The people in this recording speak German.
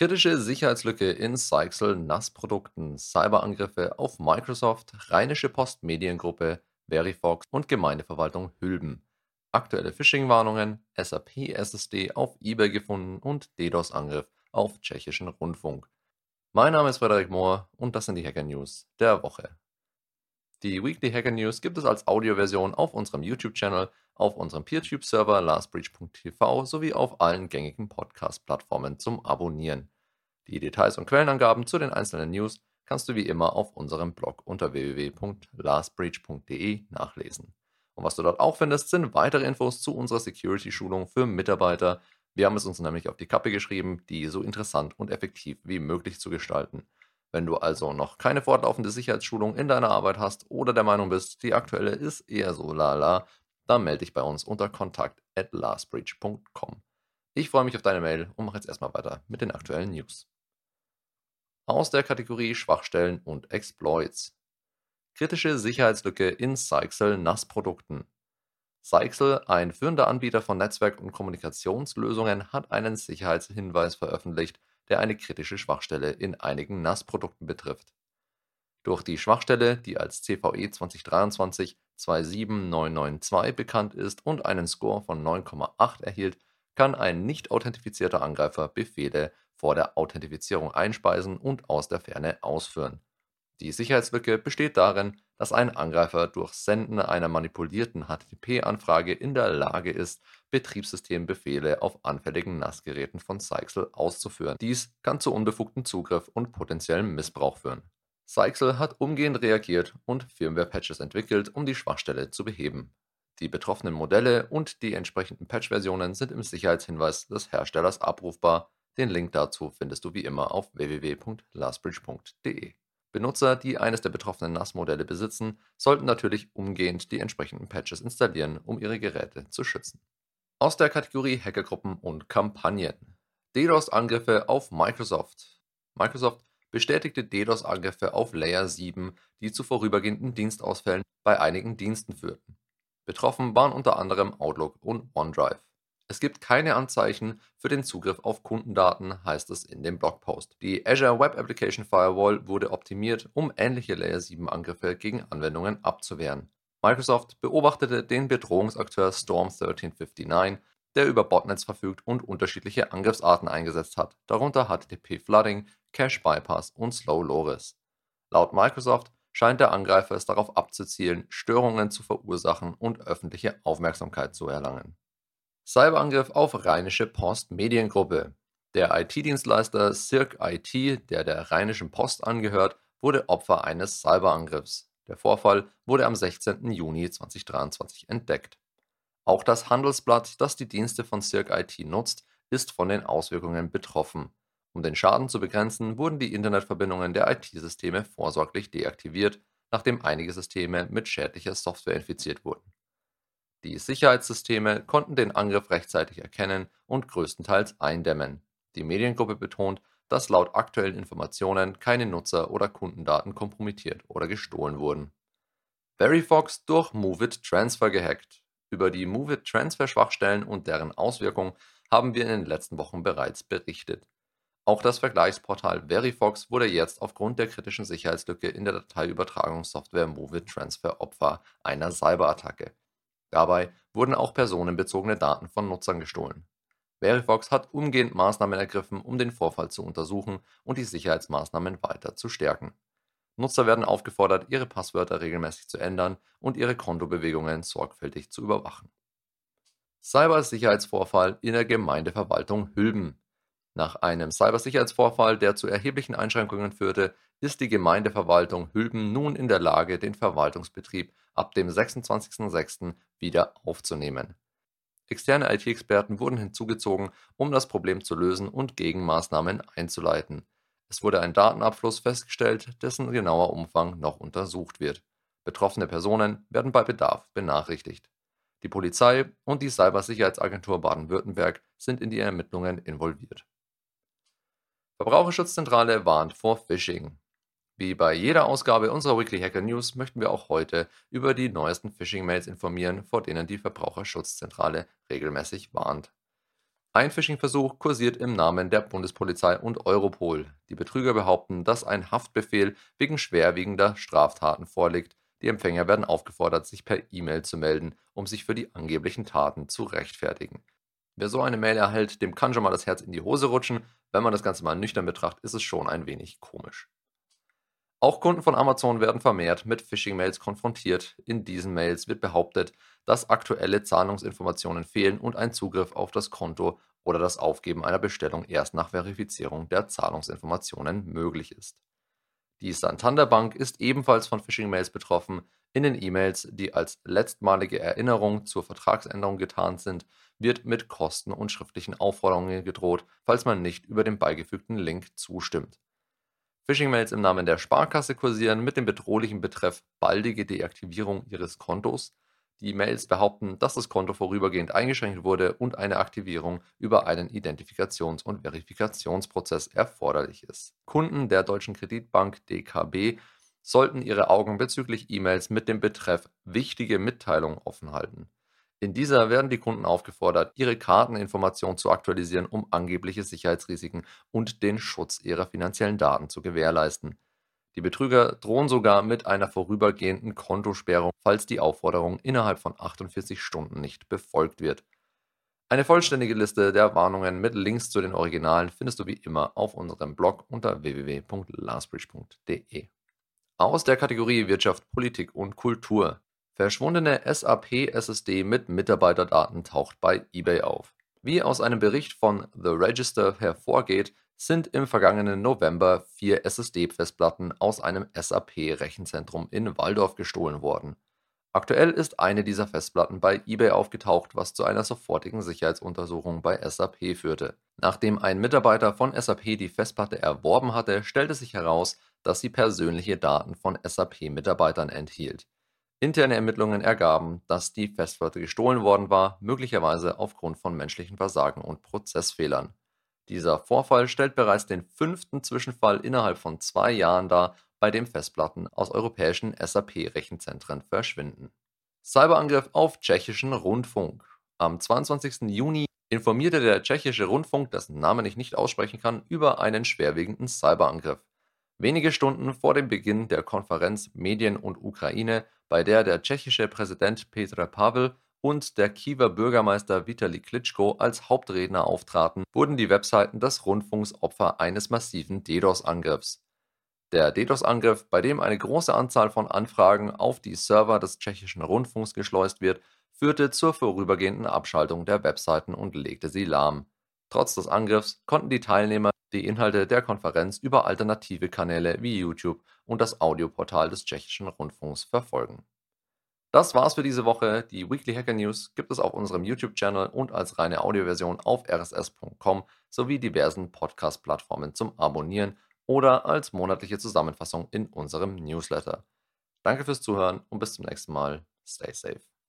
Kritische Sicherheitslücke in Seixel NAS-Produkten, Cyberangriffe auf Microsoft, Rheinische Post Mediengruppe, Verifox und Gemeindeverwaltung Hülben. Aktuelle Phishing-Warnungen, SAP-SSD auf eBay gefunden und DDoS-Angriff auf tschechischen Rundfunk. Mein Name ist Frederik Mohr und das sind die Hacker News der Woche. Die Weekly Hacker News gibt es als Audioversion auf unserem YouTube-Channel, auf unserem PeerTube-Server lastbreach.tv sowie auf allen gängigen Podcast-Plattformen zum Abonnieren. Die Details und Quellenangaben zu den einzelnen News kannst du wie immer auf unserem Blog unter www.lastbreach.de nachlesen. Und was du dort auch findest, sind weitere Infos zu unserer Security-Schulung für Mitarbeiter. Wir haben es uns nämlich auf die Kappe geschrieben, die so interessant und effektiv wie möglich zu gestalten. Wenn du also noch keine fortlaufende Sicherheitsschulung in deiner Arbeit hast oder der Meinung bist, die aktuelle ist eher so lala, dann melde dich bei uns unter kontakt at lastbreach.com. Ich freue mich auf deine Mail und mache jetzt erstmal weiter mit den aktuellen News. Aus der Kategorie Schwachstellen und Exploits. Kritische Sicherheitslücke in Seixel NAS-Produkten. Seixel, ein führender Anbieter von Netzwerk- und Kommunikationslösungen, hat einen Sicherheitshinweis veröffentlicht, der eine kritische Schwachstelle in einigen NAS-Produkten betrifft. Durch die Schwachstelle, die als CVE 2023-27992 bekannt ist und einen Score von 9,8 erhielt, kann ein nicht authentifizierter Angreifer Befehle vor der Authentifizierung einspeisen und aus der Ferne ausführen. Die Sicherheitslücke besteht darin, dass ein Angreifer durch Senden einer manipulierten HTTP-Anfrage in der Lage ist, Betriebssystembefehle auf anfälligen NAS-Geräten von Seixel auszuführen. Dies kann zu unbefugtem Zugriff und potenziellem Missbrauch führen. Seixel hat umgehend reagiert und Firmware-Patches entwickelt, um die Schwachstelle zu beheben. Die betroffenen Modelle und die entsprechenden Patch-Versionen sind im Sicherheitshinweis des Herstellers abrufbar. Den Link dazu findest du wie immer auf www.lastbridge.de. Benutzer, die eines der betroffenen NAS-Modelle besitzen, sollten natürlich umgehend die entsprechenden Patches installieren, um ihre Geräte zu schützen. Aus der Kategorie Hackergruppen und Kampagnen. DDoS-Angriffe auf Microsoft. Microsoft bestätigte DDoS-Angriffe auf Layer 7, die zu vorübergehenden Dienstausfällen bei einigen Diensten führten. Betroffen waren unter anderem Outlook und OneDrive. Es gibt keine Anzeichen für den Zugriff auf Kundendaten, heißt es in dem Blogpost. Die Azure Web Application Firewall wurde optimiert, um ähnliche Layer 7 Angriffe gegen Anwendungen abzuwehren. Microsoft beobachtete den Bedrohungsakteur Storm 1359, der über Botnets verfügt und unterschiedliche Angriffsarten eingesetzt hat, darunter HTTP Flooding, Cache Bypass und Slow Loris. Laut Microsoft scheint der Angreifer es darauf abzuzielen, Störungen zu verursachen und öffentliche Aufmerksamkeit zu erlangen. Cyberangriff auf Rheinische Post Mediengruppe. Der IT-Dienstleister Cirque IT, der der Rheinischen Post angehört, wurde Opfer eines Cyberangriffs. Der Vorfall wurde am 16. Juni 2023 entdeckt. Auch das Handelsblatt, das die Dienste von Cirque IT nutzt, ist von den Auswirkungen betroffen. Um den Schaden zu begrenzen, wurden die Internetverbindungen der IT-Systeme vorsorglich deaktiviert, nachdem einige Systeme mit schädlicher Software infiziert wurden. Die Sicherheitssysteme konnten den Angriff rechtzeitig erkennen und größtenteils eindämmen. Die Mediengruppe betont, dass laut aktuellen Informationen keine Nutzer- oder Kundendaten kompromittiert oder gestohlen wurden. Verifox durch MoveIt Transfer gehackt. Über die MoveIt Transfer Schwachstellen und deren Auswirkungen haben wir in den letzten Wochen bereits berichtet. Auch das Vergleichsportal Verifox wurde jetzt aufgrund der kritischen Sicherheitslücke in der Dateiübertragungssoftware MoveIt Transfer Opfer einer Cyberattacke. Dabei wurden auch personenbezogene Daten von Nutzern gestohlen. Verifox hat umgehend Maßnahmen ergriffen, um den Vorfall zu untersuchen und die Sicherheitsmaßnahmen weiter zu stärken. Nutzer werden aufgefordert, ihre Passwörter regelmäßig zu ändern und ihre Kontobewegungen sorgfältig zu überwachen. Cybersicherheitsvorfall in der Gemeindeverwaltung Hülben. Nach einem Cybersicherheitsvorfall, der zu erheblichen Einschränkungen führte, ist die Gemeindeverwaltung Hülben nun in der Lage, den Verwaltungsbetrieb ab dem 26.06. wieder aufzunehmen. Externe IT-Experten wurden hinzugezogen, um das Problem zu lösen und Gegenmaßnahmen einzuleiten. Es wurde ein Datenabfluss festgestellt, dessen genauer Umfang noch untersucht wird. Betroffene Personen werden bei Bedarf benachrichtigt. Die Polizei und die Cybersicherheitsagentur Baden-Württemberg sind in die Ermittlungen involviert. Verbraucherschutzzentrale warnt vor Phishing. Wie bei jeder Ausgabe unserer Weekly Hacker News möchten wir auch heute über die neuesten Phishing-Mails informieren, vor denen die Verbraucherschutzzentrale regelmäßig warnt. Ein Phishing-Versuch kursiert im Namen der Bundespolizei und Europol. Die Betrüger behaupten, dass ein Haftbefehl wegen schwerwiegender Straftaten vorliegt. Die Empfänger werden aufgefordert, sich per E-Mail zu melden, um sich für die angeblichen Taten zu rechtfertigen. Wer so eine Mail erhält, dem kann schon mal das Herz in die Hose rutschen. Wenn man das Ganze mal nüchtern betrachtet, ist es schon ein wenig komisch. Auch Kunden von Amazon werden vermehrt mit Phishing-Mails konfrontiert. In diesen Mails wird behauptet, dass aktuelle Zahlungsinformationen fehlen und ein Zugriff auf das Konto oder das Aufgeben einer Bestellung erst nach Verifizierung der Zahlungsinformationen möglich ist. Die Santander Bank ist ebenfalls von Phishing-Mails betroffen. In den E-Mails, die als letztmalige Erinnerung zur Vertragsänderung getarnt sind, wird mit Kosten und schriftlichen Aufforderungen gedroht, falls man nicht über den beigefügten Link zustimmt. Phishing-Mails im Namen der Sparkasse kursieren mit dem bedrohlichen Betreff baldige Deaktivierung Ihres Kontos. Die Mails behaupten, dass das Konto vorübergehend eingeschränkt wurde und eine Aktivierung über einen Identifikations- und Verifikationsprozess erforderlich ist. Kunden der Deutschen Kreditbank DKB sollten ihre Augen bezüglich E-Mails mit dem Betreff Wichtige Mitteilung offen halten. In dieser werden die Kunden aufgefordert, ihre Karteninformation zu aktualisieren, um angebliche Sicherheitsrisiken und den Schutz ihrer finanziellen Daten zu gewährleisten. Die Betrüger drohen sogar mit einer vorübergehenden Kontosperrung, falls die Aufforderung innerhalb von 48 Stunden nicht befolgt wird. Eine vollständige Liste der Warnungen mit Links zu den Originalen findest du wie immer auf unserem Blog unter www.lastbridge.de. Aus der Kategorie Wirtschaft, Politik und Kultur. Verschwundene SAP-SSD mit Mitarbeiterdaten taucht bei eBay auf. Wie aus einem Bericht von The Register hervorgeht, sind im vergangenen November vier SSD-Festplatten aus einem SAP-Rechenzentrum in Waldorf gestohlen worden. Aktuell ist eine dieser Festplatten bei eBay aufgetaucht, was zu einer sofortigen Sicherheitsuntersuchung bei SAP führte. Nachdem ein Mitarbeiter von SAP die Festplatte erworben hatte, stellte sich heraus, dass sie persönliche Daten von SAP-Mitarbeitern enthielt. Interne Ermittlungen ergaben, dass die Festplatte gestohlen worden war, möglicherweise aufgrund von menschlichen Versagen und Prozessfehlern. Dieser Vorfall stellt bereits den fünften Zwischenfall innerhalb von zwei Jahren dar, bei dem Festplatten aus europäischen SAP-Rechenzentren verschwinden. Cyberangriff auf tschechischen Rundfunk. Am 22. Juni informierte der tschechische Rundfunk, dessen Namen ich nicht aussprechen kann, über einen schwerwiegenden Cyberangriff. Wenige Stunden vor dem Beginn der Konferenz Medien und Ukraine bei der der tschechische Präsident Petr Pavel und der Kiewer Bürgermeister Vitali Klitschko als Hauptredner auftraten, wurden die Webseiten des Rundfunks Opfer eines massiven DDoS-Angriffs. Der DDoS-Angriff, bei dem eine große Anzahl von Anfragen auf die Server des tschechischen Rundfunks geschleust wird, führte zur vorübergehenden Abschaltung der Webseiten und legte sie lahm. Trotz des Angriffs konnten die Teilnehmer die Inhalte der Konferenz über alternative Kanäle wie YouTube und das Audioportal des tschechischen Rundfunks verfolgen. Das war's für diese Woche. Die Weekly Hacker News gibt es auf unserem YouTube-Channel und als reine Audioversion auf rss.com sowie diversen Podcast-Plattformen zum Abonnieren oder als monatliche Zusammenfassung in unserem Newsletter. Danke fürs Zuhören und bis zum nächsten Mal. Stay safe.